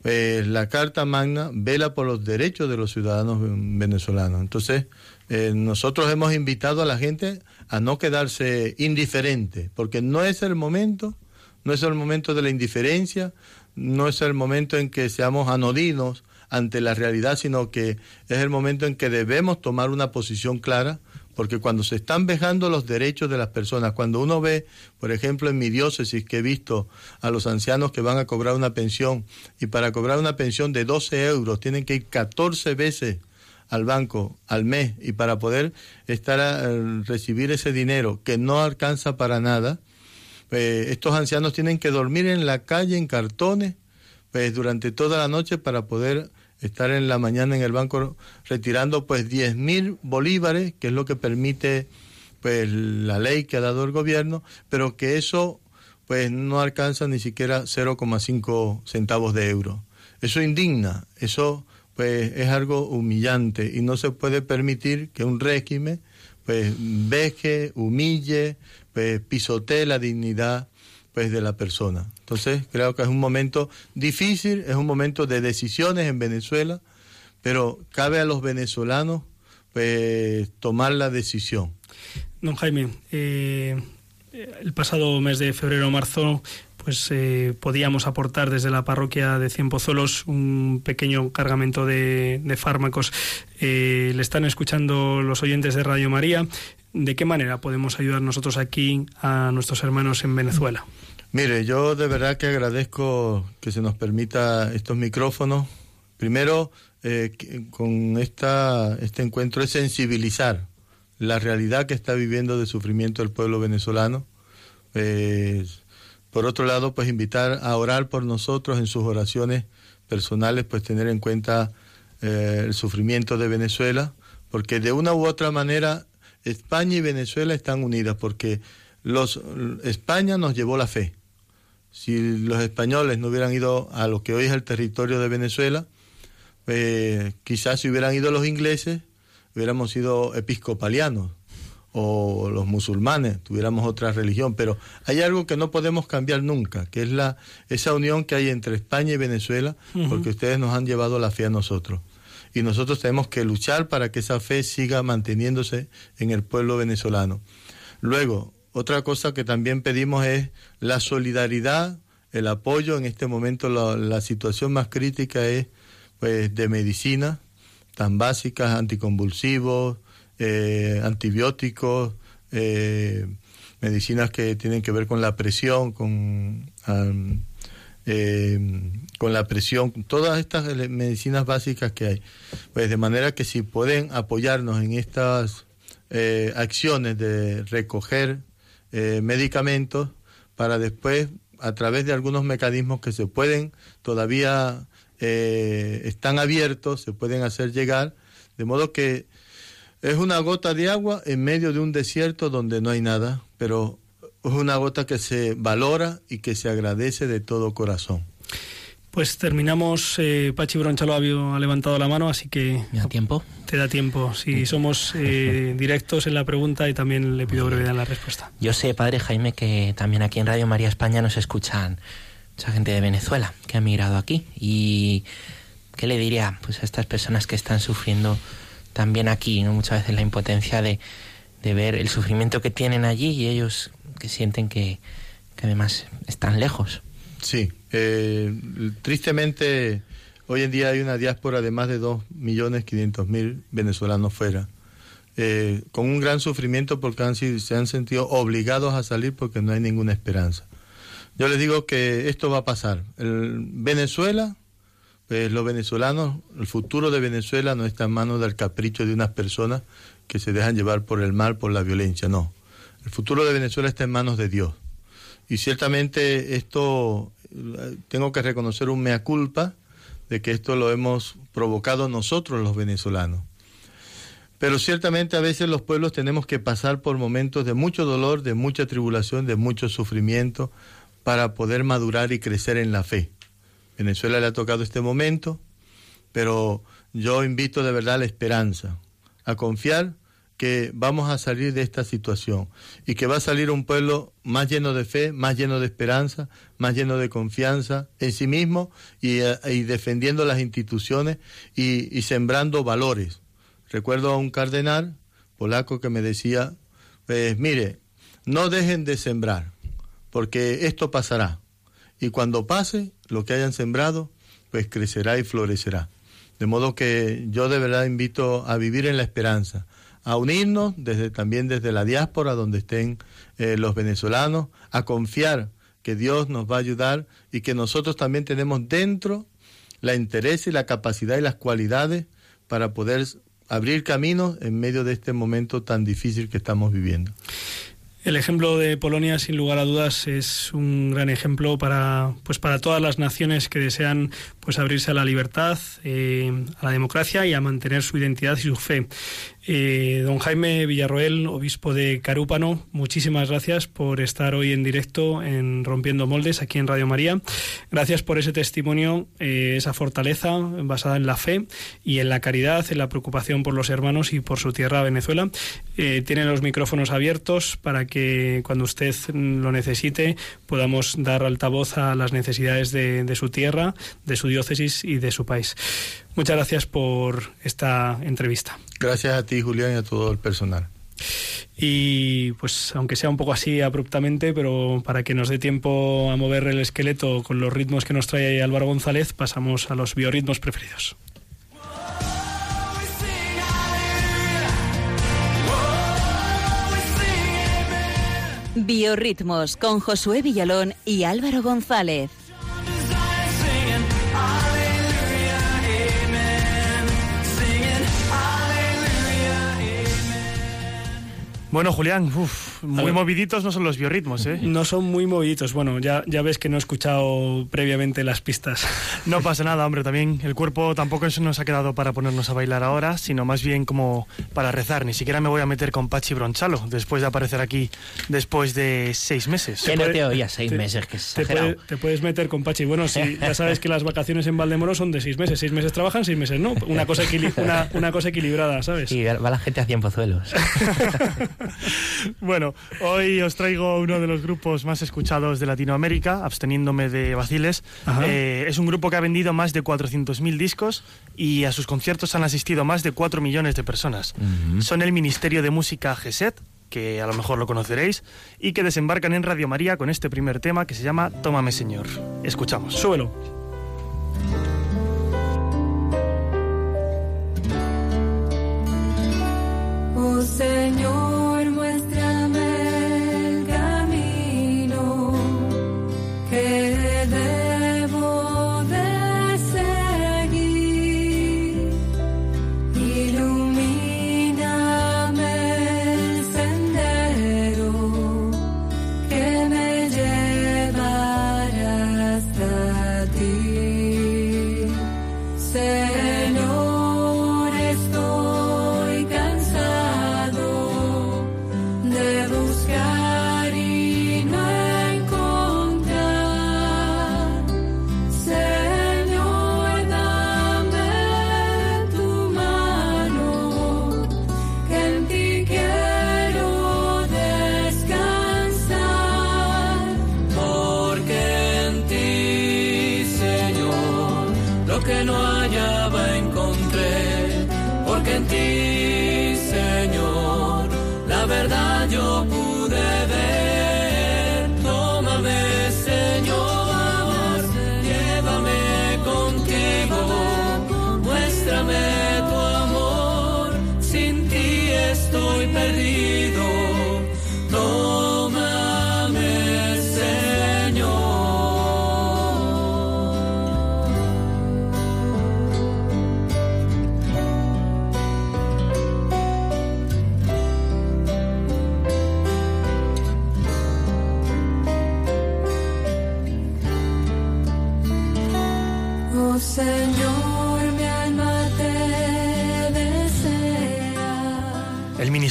S2: pues, la Carta Magna vela por los derechos de los ciudadanos venezolanos. Entonces, eh, nosotros hemos invitado a la gente a no quedarse indiferente, porque no es el momento, no es el momento de la indiferencia, no es el momento en que seamos anodinos ante la realidad, sino que es el momento en que debemos tomar una posición clara, porque cuando se están vejando los derechos de las personas, cuando uno ve, por ejemplo, en mi diócesis que he visto a los ancianos que van a cobrar una pensión y para cobrar una pensión de 12 euros tienen que ir 14 veces al banco al mes y para poder estar a, recibir ese dinero que no alcanza para nada, pues estos ancianos tienen que dormir en la calle en cartones pues durante toda la noche para poder estar en la mañana en el banco retirando pues 10 mil bolívares, que es lo que permite pues la ley que ha dado el gobierno, pero que eso pues no alcanza ni siquiera 0,5 centavos de euro. Eso indigna, eso pues es algo humillante y no se puede permitir que un régimen pues veje, humille, pues pisotee la dignidad pues de la persona. Entonces creo que es un momento difícil, es un momento de decisiones en Venezuela, pero cabe a los venezolanos pues, tomar la decisión.
S1: Don Jaime, eh, el pasado mes de febrero-marzo pues eh, podíamos aportar desde la parroquia de Cienpozuelos un pequeño cargamento de, fármacos. Eh, le están escuchando los oyentes de Radio María. ¿De qué manera podemos ayudar nosotros aquí a nuestros hermanos en Venezuela?
S2: Mire, yo de verdad que agradezco que se nos permita estos micrófonos. Primero, eh, con esta, este encuentro es sensibilizar la realidad que está viviendo de sufrimiento el pueblo venezolano. Por otro lado, pues invitar a orar por nosotros en sus oraciones personales, pues tener en cuenta eh, el sufrimiento de Venezuela, porque de una u otra manera España y Venezuela están unidas, porque los, España nos llevó la fe. Si los españoles no hubieran ido a lo que hoy es el territorio de Venezuela, eh, quizás si hubieran ido los ingleses, hubiéramos sido episcopalianos o los musulmanes, tuviéramos otra religión, pero hay algo que no podemos cambiar nunca, que es la esa unión que hay entre España y Venezuela, porque ustedes nos han llevado la fe a nosotros. Y nosotros tenemos que luchar para que esa fe siga manteniéndose en el pueblo venezolano. Luego, otra cosa que también pedimos es la solidaridad, el apoyo. En este momento la, situación más crítica es pues, de medicina, tan básicas, anticonvulsivos, eh, antibióticos, eh, medicinas que tienen que ver con la presión, con, eh, con la presión, todas estas medicinas básicas que hay. Pues de manera que si pueden apoyarnos en estas acciones de recoger medicamentos para después, a través de algunos mecanismos que se pueden todavía están abiertos, se pueden hacer llegar, de modo que es una gota de agua en medio de un desierto donde no hay nada, pero es una gota que se valora y que se agradece de todo corazón.
S1: Pues terminamos. Eh, Pachi Bronchalo ha levantado la mano, así que.
S4: ¿Me da tiempo?
S1: Te da tiempo. Si somos eh, directos en la pregunta y también le pido brevedad en la respuesta.
S4: Yo sé, padre Jaime, que también aquí en Radio María España nos escuchan mucha gente de Venezuela que ha migrado aquí. ¿Y qué le diría pues, a estas personas que están sufriendo también aquí, ¿no? Muchas veces la impotencia de, ver el sufrimiento que tienen allí y ellos que sienten que, además están lejos.
S2: Sí, eh, tristemente hoy en día hay una diáspora de más de 2.500.000 venezolanos fuera, eh, con un gran sufrimiento porque han, se han sentido obligados a salir porque no hay ninguna esperanza. Yo les digo que esto va a pasar. El Venezuela pues los venezolanos, el futuro de Venezuela no está en manos del capricho de unas personas que se dejan llevar por el mal, por la violencia, no. El futuro de Venezuela está en manos de Dios. Y ciertamente esto, tengo que reconocer un mea culpa de que esto lo hemos provocado nosotros los venezolanos. Pero ciertamente a veces los pueblos tenemos que pasar por momentos de mucho dolor, de mucha tribulación, de mucho sufrimiento, para poder madurar y crecer en la fe. Venezuela le ha tocado este momento, pero yo invito de verdad a la esperanza, a confiar que vamos a salir de esta situación y que va a salir un pueblo más lleno de fe, más lleno de esperanza, más lleno de confianza en sí mismo y, eh, defendiendo las instituciones y, sembrando valores. Recuerdo a un cardenal polaco que me decía, pues mire, no dejen de sembrar, porque esto pasará. Y cuando pase, lo que hayan sembrado, pues crecerá y florecerá. De modo que yo de verdad invito a vivir en la esperanza, a unirnos desde, también desde la diáspora donde estén eh, los venezolanos, a confiar que Dios nos va a ayudar y que nosotros también tenemos dentro la interés y la capacidad y las cualidades para poder abrir caminos en medio de este momento tan difícil que estamos viviendo.
S1: El ejemplo de Polonia, sin lugar a dudas, es un gran ejemplo para, pues para todas las naciones que desean pues abrirse a la libertad, eh, a la democracia y a mantener su identidad y su fe. Eh, don Jaime Villarroel, obispo de Carúpano, muchísimas gracias por estar hoy en directo en Rompiendo Moldes aquí en Radio María. Gracias por ese testimonio, eh, esa fortaleza basada en la fe y en la caridad, en la preocupación por los hermanos y por su tierra Venezuela. Eh, tienen los micrófonos abiertos para que cuando usted lo necesite podamos dar altavoz a las necesidades de, de su tierra, de su Dios diócesis y de su país. Muchas gracias por esta entrevista.
S2: Gracias a ti, Julián, y a todo el personal.
S1: Y pues aunque sea un poco así abruptamente, pero para que nos dé tiempo a mover el esqueleto con los ritmos que nos trae Álvaro González, pasamos a los biorritmos preferidos.
S8: Biorritmos con Josué Villalón y Álvaro González.
S3: Bueno, Julián, muy moviditos no son los biorritmos, ¿eh?
S1: No son muy moviditos. Bueno, ya, ya ves que no he escuchado previamente las pistas.
S3: No pasa nada, hombre, también el cuerpo tampoco eso nos ha quedado para ponernos a bailar ahora, sino más bien como para rezar. Ni siquiera me voy a meter con Pachi Bronchalo después de aparecer aquí después de seis meses.
S4: Que no te oía seis meses, que es
S1: te, te, puedes meter con Pachi. Bueno, sí, ya sabes que las vacaciones en Valdemoro son de seis meses. Seis meses trabajan, seis meses no. Una cosa, una, una cosa equilibrada, ¿sabes?
S4: Sí, va la gente hacia pozuelos.
S3: bueno, hoy os traigo uno de los grupos más escuchados de Latinoamérica, absteniéndome de vaciles. Eh, es un grupo que ha vendido más de 400.000 discos y a sus conciertos han asistido más de 4 millones de personas. Son el Ministerio de Música GESET, que a lo mejor lo conoceréis, y que desembarcan en Radio María con este primer tema que se llama Tómame Señor. Escuchamos.
S1: Súbelo.
S7: Oh Señor.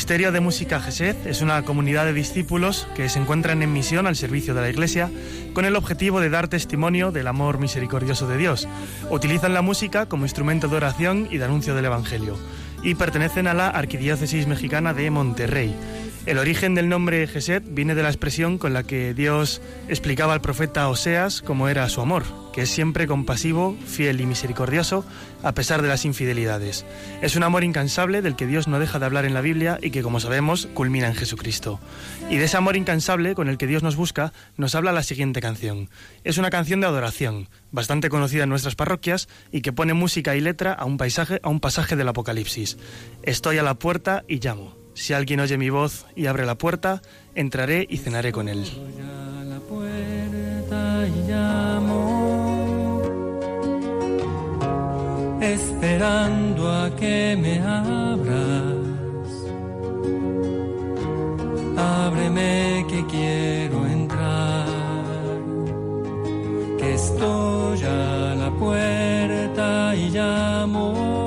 S3: Ministerio de Música GESED es una comunidad de discípulos que se encuentran en misión al servicio de la Iglesia con el objetivo de dar testimonio del amor misericordioso de Dios. Utilizan la música como instrumento de oración y de anuncio del Evangelio y pertenecen a la Arquidiócesis Mexicana de Monterrey. El origen del nombre Geset viene de la expresión con la que Dios explicaba al profeta Oseas cómo era su amor, que es siempre compasivo, fiel y misericordioso a pesar de las infidelidades. Es un amor incansable del que Dios no deja de hablar en la Biblia y que, como sabemos, culmina en Jesucristo. Y de ese amor incansable con el que Dios nos busca, nos habla la siguiente canción. Es una canción de adoración, bastante conocida en nuestras parroquias y que pone música y letra a un, paisaje, a un pasaje del Apocalipsis. Estoy a la puerta y llamo. Si alguien oye mi voz y abre la puerta, entraré y cenaré con él.
S9: esperando a que me abras. Ábreme que quiero entrar, que estoy a la puerta y llamo.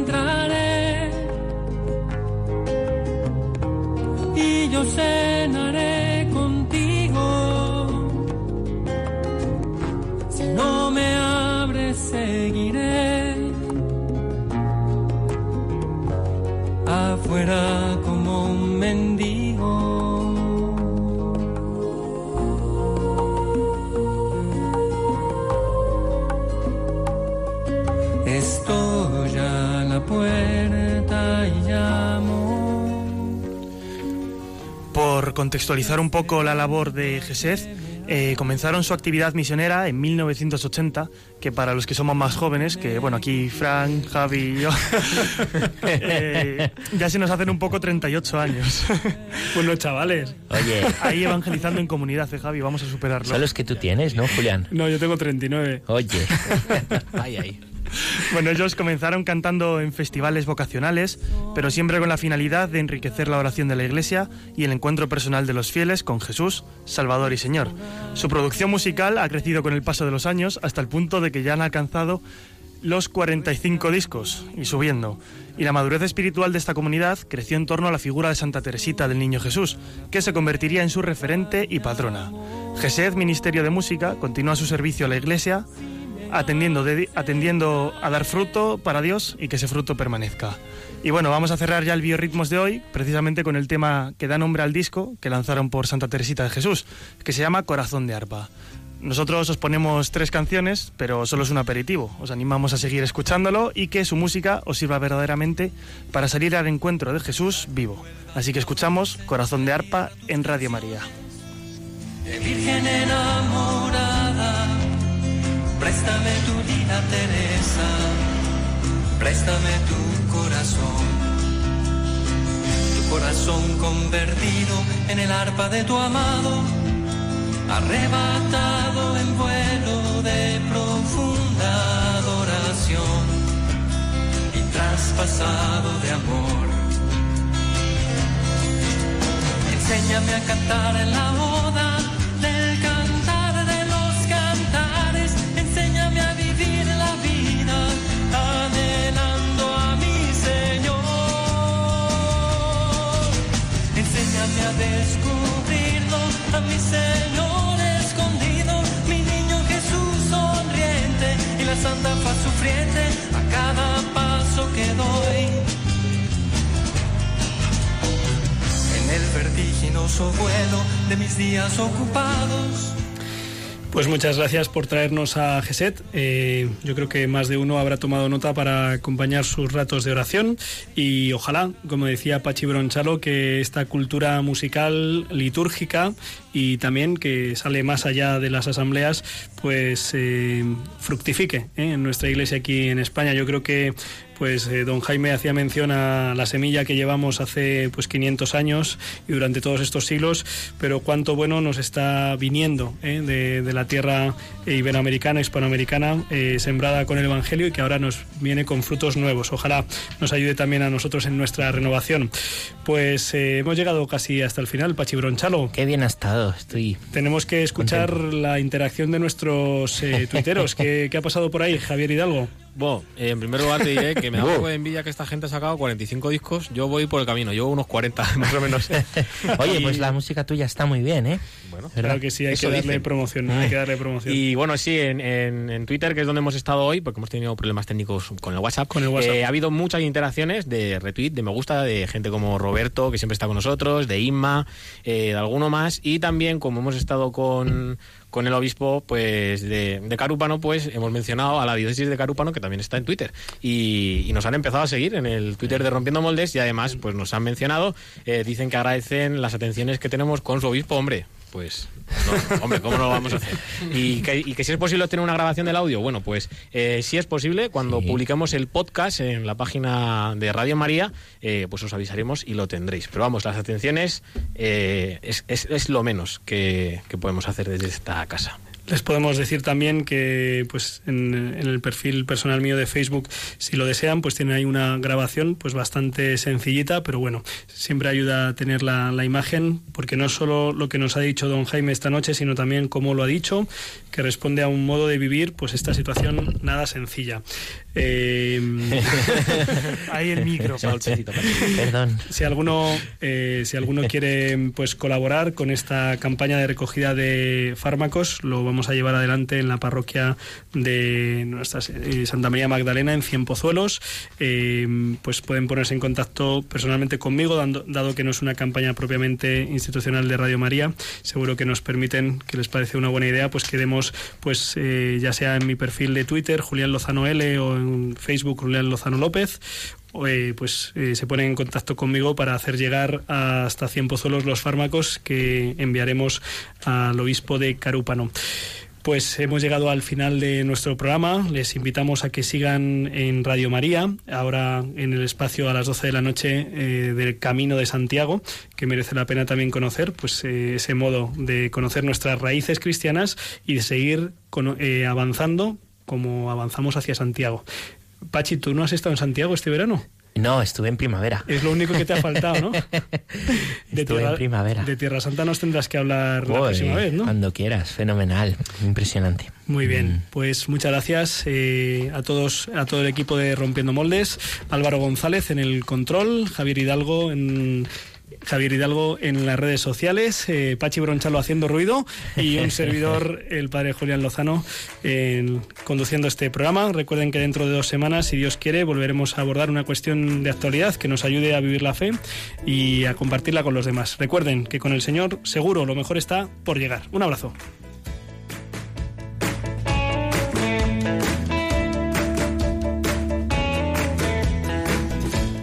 S9: yo cenaré contigo. Si no me abres seguiré afuera como un mendigo.
S3: Por contextualizar un poco la labor de GESEZ, eh, comenzaron su actividad misionera en 1980, que para los que somos más jóvenes, que bueno, aquí Frank, Javi y yo, eh, ya se nos hacen un poco 38 años.
S1: bueno, chavales.
S4: Oye.
S3: Ahí evangelizando en comunidad, eh, Javi, vamos a superarlo.
S4: Son los que tú tienes, ¿no, Julián?
S1: No, yo tengo 39.
S4: Oye.
S5: ay, ay.
S3: Bueno, ellos comenzaron cantando en festivales vocacionales, pero siempre con la finalidad de enriquecer la oración de la Iglesia y el encuentro personal de los fieles con Jesús, Salvador y Señor. Su producción musical ha crecido con el paso de los años hasta el punto de que ya han alcanzado los 45 discos y subiendo. Y la madurez espiritual de esta comunidad creció en torno a la figura de Santa Teresita del Niño Jesús, que se convertiría en su referente y patrona. GESED, Ministerio de Música, continúa su servicio a la Iglesia atendiendo, atendiendo a dar fruto para Dios y que ese fruto permanezca. Y bueno, vamos a cerrar ya el Biorritmos de hoy, precisamente con el tema que da nombre al disco que lanzaron por Santa Teresita de Jesús, que se llama Corazón de Arpa. Nosotros os ponemos tres canciones, pero solo es un aperitivo. Os animamos a seguir escuchándolo y que su música os sirva verdaderamente para salir al encuentro de Jesús vivo. Así que escuchamos Corazón de Arpa en Radio María.
S9: Virgen enamorada Préstame tu vida, Teresa, préstame tu corazón, tu corazón convertido en el arpa de tu amado, arrebatado en vuelo de profunda adoración. Y traspasado de amor. Enséñame a cantar en la boda Señor escondido, mi niño Jesús sonriente y la santa paz sufriente a cada paso que doy. En el vertiginoso vuelo de mis días ocupados.
S1: Pues muchas gracias por traernos a GESET. Eh, yo creo que más de uno habrá tomado nota para acompañar sus ratos de oración y ojalá, como decía Pachi Bronchalo, que esta cultura musical litúrgica y también que sale más allá de las asambleas, pues eh, fructifique ¿eh? en nuestra iglesia aquí en España. Yo creo que pues eh, don Jaime hacía mención a la semilla que llevamos hace pues 500 años y durante todos estos siglos, pero cuánto bueno nos está viniendo ¿eh? de, de, la tierra iberoamericana, hispanoamericana, eh, sembrada con el Evangelio y que ahora nos viene con frutos nuevos. Ojalá nos ayude también a nosotros en nuestra renovación. Pues hemos llegado casi hasta el final, Pachi Bronchalo.
S4: Qué bien ha estado, estoy.
S1: Tenemos que escuchar contento. la interacción de nuestros tuiteros. ¿Qué, ¿Qué ha pasado por ahí, Javier Hidalgo?
S5: Bueno, en primer lugar te diré que me da un poco de envidia que esta gente ha sacado 45 discos. Yo voy por el camino, llevo unos 40 más o menos.
S4: Oye, y... pues la música tuya está muy bien, ¿eh?
S1: Bueno, claro que sí, hay que darle dicen. promoción, hay que darle promoción.
S5: Y bueno, sí, en, en, en, Twitter, que es donde hemos estado hoy, porque hemos tenido problemas técnicos con el WhatsApp,
S1: con el WhatsApp.
S5: Eh, ha habido muchas interacciones de retweet, de me gusta, de gente como Roberto, que siempre está con nosotros, de Inma, eh, de alguno más, y también como hemos estado con con el obispo pues de, Carúpano, pues hemos mencionado a la diócesis de Carúpano, que también está en Twitter. Y, y, nos han empezado a seguir en el Twitter de Rompiendo Moldes y además pues nos han mencionado, eh, dicen que agradecen las atenciones que tenemos con su obispo, hombre. Pues, no, hombre, ¿cómo no lo vamos a hacer? Y que, y que, si es posible obtener una grabación del audio, bueno, pues eh, si es posible, cuando sí. publiquemos el podcast en la página de Radio María, eh, pues os avisaremos y lo tendréis. Pero vamos, las atenciones eh, es, es, es, lo menos que, que podemos hacer desde esta casa.
S1: Les podemos decir también que pues en, el perfil personal mío de Facebook, si lo desean, pues tienen ahí una grabación pues bastante sencillita, pero bueno, siempre ayuda a tener la, imagen, porque no solo lo que nos ha dicho don Jaime esta noche, sino también cómo lo ha dicho, que responde a un modo de vivir pues esta situación nada sencilla.
S3: Eh, Ahí el micro.
S4: Perdón.
S1: Si alguno, eh, si alguno quiere pues colaborar con esta campaña de recogida de fármacos, lo vamos a llevar adelante en la parroquia de nuestra eh, Santa María Magdalena en Cienpozuelos. Eh, pues pueden ponerse en contacto personalmente conmigo, dando, dado que no es una campaña propiamente institucional de Radio María. Seguro que nos permiten, que les parece una buena idea, pues que demos, pues ya sea en mi perfil de Twitter, Julián Lozano L o Facebook Julián Lozano López eh, pues eh, se ponen en contacto conmigo para hacer llegar hasta 100 pozuelos los fármacos que enviaremos al obispo de Carúpano. Pues hemos llegado al final de nuestro programa. Les invitamos a que sigan en Radio María, ahora en el espacio a las 12 de la noche eh, del Camino de Santiago, que merece la pena también conocer, pues ese modo de conocer nuestras raíces cristianas y de seguir avanzando como avanzamos hacia Santiago. Pachi, ¿tú no has estado en Santiago este verano?
S4: No, estuve en primavera.
S1: Es lo único que te ha faltado, ¿no?
S4: De estuve en primavera.
S1: De Tierra Santa nos tendrás que hablar la próxima vez, ¿no?
S4: Cuando quieras, fenomenal, impresionante.
S1: Muy bien, mm. pues muchas gracias eh, a todos, a todo el equipo de Rompiendo Moldes, Álvaro González en el control, Javier Hidalgo en Javier Hidalgo en las redes sociales, eh, Pachi Bronchalo haciendo ruido y un servidor, el padre Julián Lozano, conduciendo este programa. Recuerden que dentro de dos semanas, si Dios quiere, volveremos a abordar una cuestión de actualidad que nos ayude a vivir la fe y a compartirla con los demás. Recuerden que con el Señor seguro lo mejor está por llegar. Un abrazo.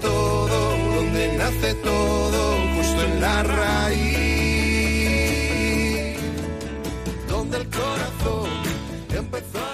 S10: todo, donde nace todo, justo en la raíz, donde el corazón empezó.